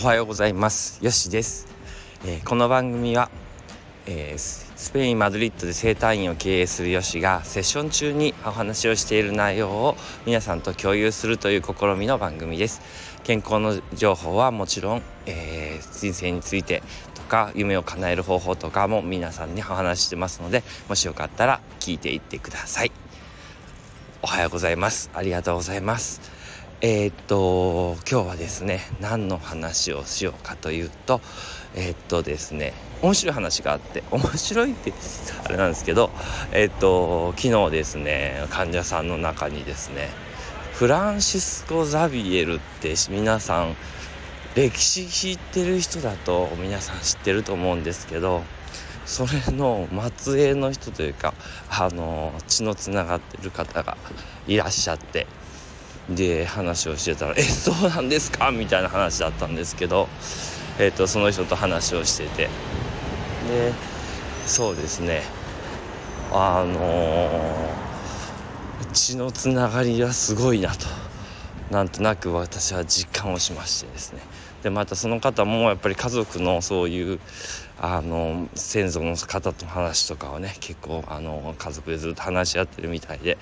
おはようございます。よしです、えー、この番組は、えー、スペイン・マドリッドで整体院を経営するよしがセッション中にお話をしている内容を皆さんと共有するという試みの番組です。健康の情報はもちろん、えー、人生についてとか夢を叶える方法とかも皆さんにお話してますのでもしよかったら聞いていってください。おはようございます。ありがとうございます。えー、っと今日はですね何の話をしようかというとえー、っとですね面白い話があって面白いってあれなんですけどえー、っと昨日ですね患者さんの中にですねフランシスコ・ザビエルって皆さん歴史知ってる人だと皆さん知ってると思うんですけどそれの末裔の人というかあの血のつながってる方がいらっしゃってで話をしてたら「えそうなんですか?」みたいな話だったんですけど、えーと、その人と話をしてて。でそうですね。あのー、血のつながりがすごいなと。なんとなく私は実感をしましてですね。でまたその方もやっぱり家族のそういうあの先祖の方との話とかはね結構あの家族でずっと話し合ってるみたいで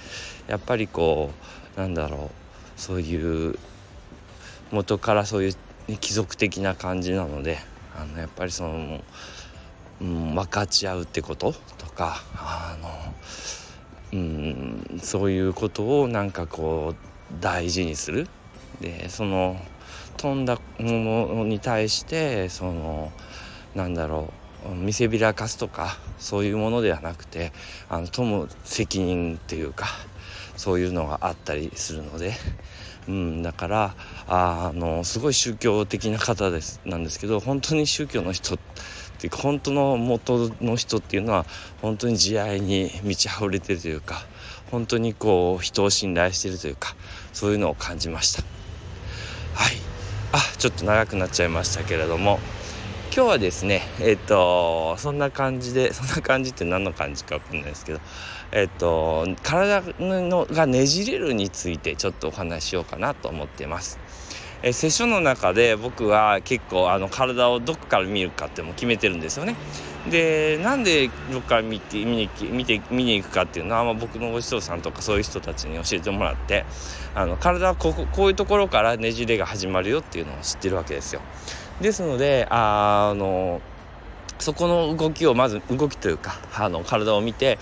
やっぱりこうなんだろう。そういう元からそういう、ね、貴族的な感じなのであのやっぱりその、うん、分かち合うってこととかあの、うん、そういうことをなんかこう大事にする。でその飛んだものに対してそのなんだろう見せびらかすとかそういうものではなくてあの富む責任っていうかそういうのがあったりするので、うん、だからあのすごい宗教的な方ですなんですけど本当に宗教の人って本当の元の人っていうのは本当に慈愛に満ち溢れてるというか本当にこう人を信頼してるというかそういうのを感じました。はい。あちょっと長くなっちゃいましたけれども。今日はですねえっ、とそんな感じでそんな感じって何の感じか分かんないですけどえっ、と体のがねじれるについてちょっとお話しようかなと思ってます。えセッションの中で僕は結構あの体をどこから見るかっても決めてるんですよね。でなんでどっから見て見に見て見に行くかっていうのは、まあ、僕のご師匠さんとかそういう人たちに教えてもらってあの体はこここういうところからねじれが始まるよっていうのを知ってるわけですよ。ですのであのそこの動きをまず動きというかあの体を見て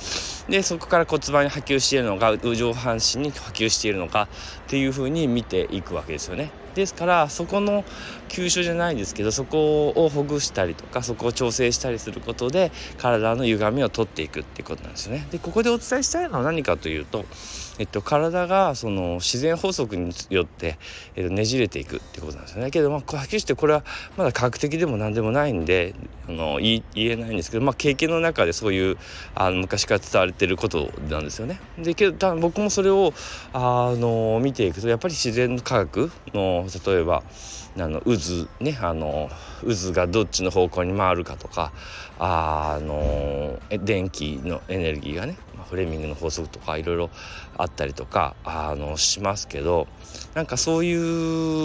でそこから骨盤に波及しているのか上半身に波及しているのかっていうふうに見ていくわけですよね。ですからそこの急所じゃないんですけどそこをほぐしたりとかそこを調整したりすることで体の歪みを取っていくっていうことなんですね。でここでお伝えしたいのは何かというと、えっと、体がその自然法則によって、えっと、ねじれていくってことなんですよね。けどまあはっきりしてこれはまだ科学的でも何でもないんであの言えないんですけど、まあ、経験の中でそういうあの昔から伝われてることなんですよね。でけど僕もそれをあの見ていくとやっぱり自然科学の例えばあの渦ねあの渦がどっちの方向に回るかとかあの電気のエネルギーがねフレーミングの法則とかいろいろあったりとかあのしますけどなんかそうい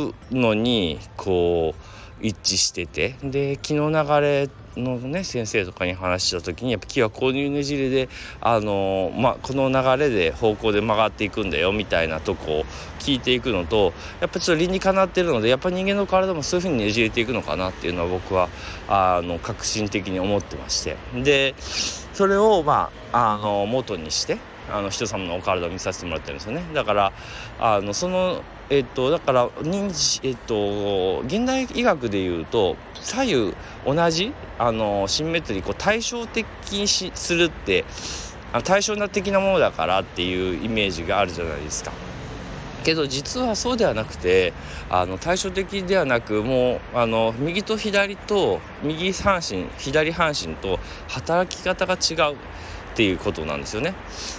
うのにこう一致しててで気の流れのね先生とかに話した時にやっぱ木はこういうねじれであの、まあ、この流れで方向で曲がっていくんだよみたいなとこを聞いていくのとやっぱちょっと理にかなってるのでやっぱ人間の体もそういうふうにねじれていくのかなっていうのは僕はあの革新的に思ってまして。でそれをまああの元にしてあの人様のお体を見させてもらってるんですよね。だからあのそのえっとだから認知えっと現代医学でいうと左右同じあのシンメトリーこう対照的にしするって対称な的なものだからっていうイメージがあるじゃないですか。けど実はそうではなくてあの対照的ではなくもうあの右と左と右半身左半身と働き方が違うっていうことなんですよね。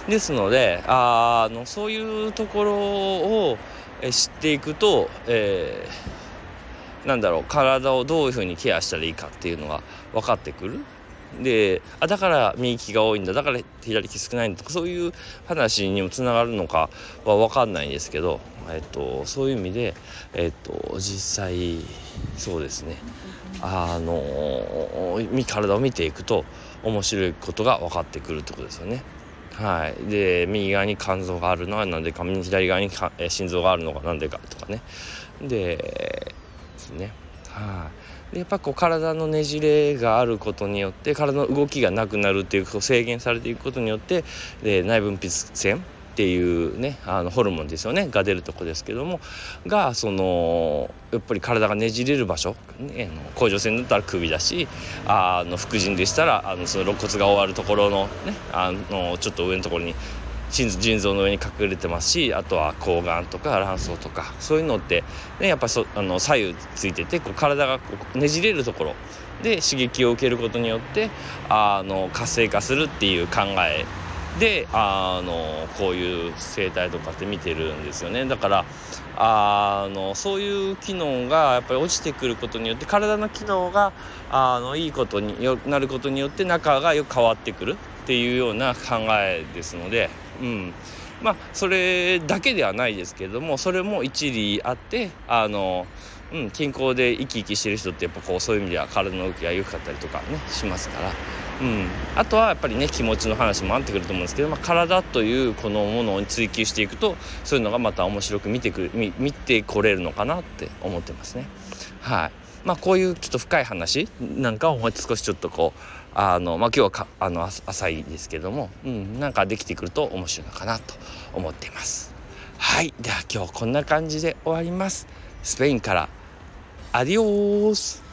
ですのであのそういうところを知っていくと、えー、なんだろう体をどういうふうにケアしたらいいかっていうのが分かってくる。であだから右利きが多いんだだから左利き少ないんだとかそういう話にもつながるのかは分かんないんですけど、えっと、そういう意味で、えっと、実際そうですねあの体を見ていくと面白いことが分かってくるってことですよね。はい、で右側に肝臓があるのは何でか左側にか心臓があるのが何でかとかね。でですね。はい。でやっぱこう体のねじれがあることによって体の動きがなくなるっていう制限されていくことによってで内分泌腺っていうねあのホルモンですよね。が出るとこですけどもがそのやっぱり体がねじれる場所、ね、甲状腺だったら首だしあの副腎でしたらあのその肋骨が終わるところの,、ね、あのちょっと上のところに腎臓の上に隠れてますしあとは抗がんとか卵巣とかそういうのって、ね、やっぱそあの左右ついててこう体がこうねじれるところで刺激を受けることによってあの活性化するっていう考えであのこういう生態とかって見てるんですよね。だからあのそういう機能がやっぱり落ちてくることによって体の機能があのいいことによなることによって中がよく変わってくるっていうような考えですので、うん、まあそれだけではないですけれどもそれも一理あってあのうん、健康で生き生きしてる人ってやっぱこうそういう意味では体の動きが良かったりとかねしますから、うん、あとはやっぱりね気持ちの話もあってくると思うんですけど、まあ、体というこのものを追求していくとそういうのがまた面白く見てくる見見てこれるのかなって思ってますね。はいまあ、こういうちょっと深い話なんかをもう少しちょっとこうあの、まあ、今日はかあの浅いですけども、うん、なんかできてくると面白いのかなと思っています。はいでは今日こんな感じで終わります。スペインから Adiós.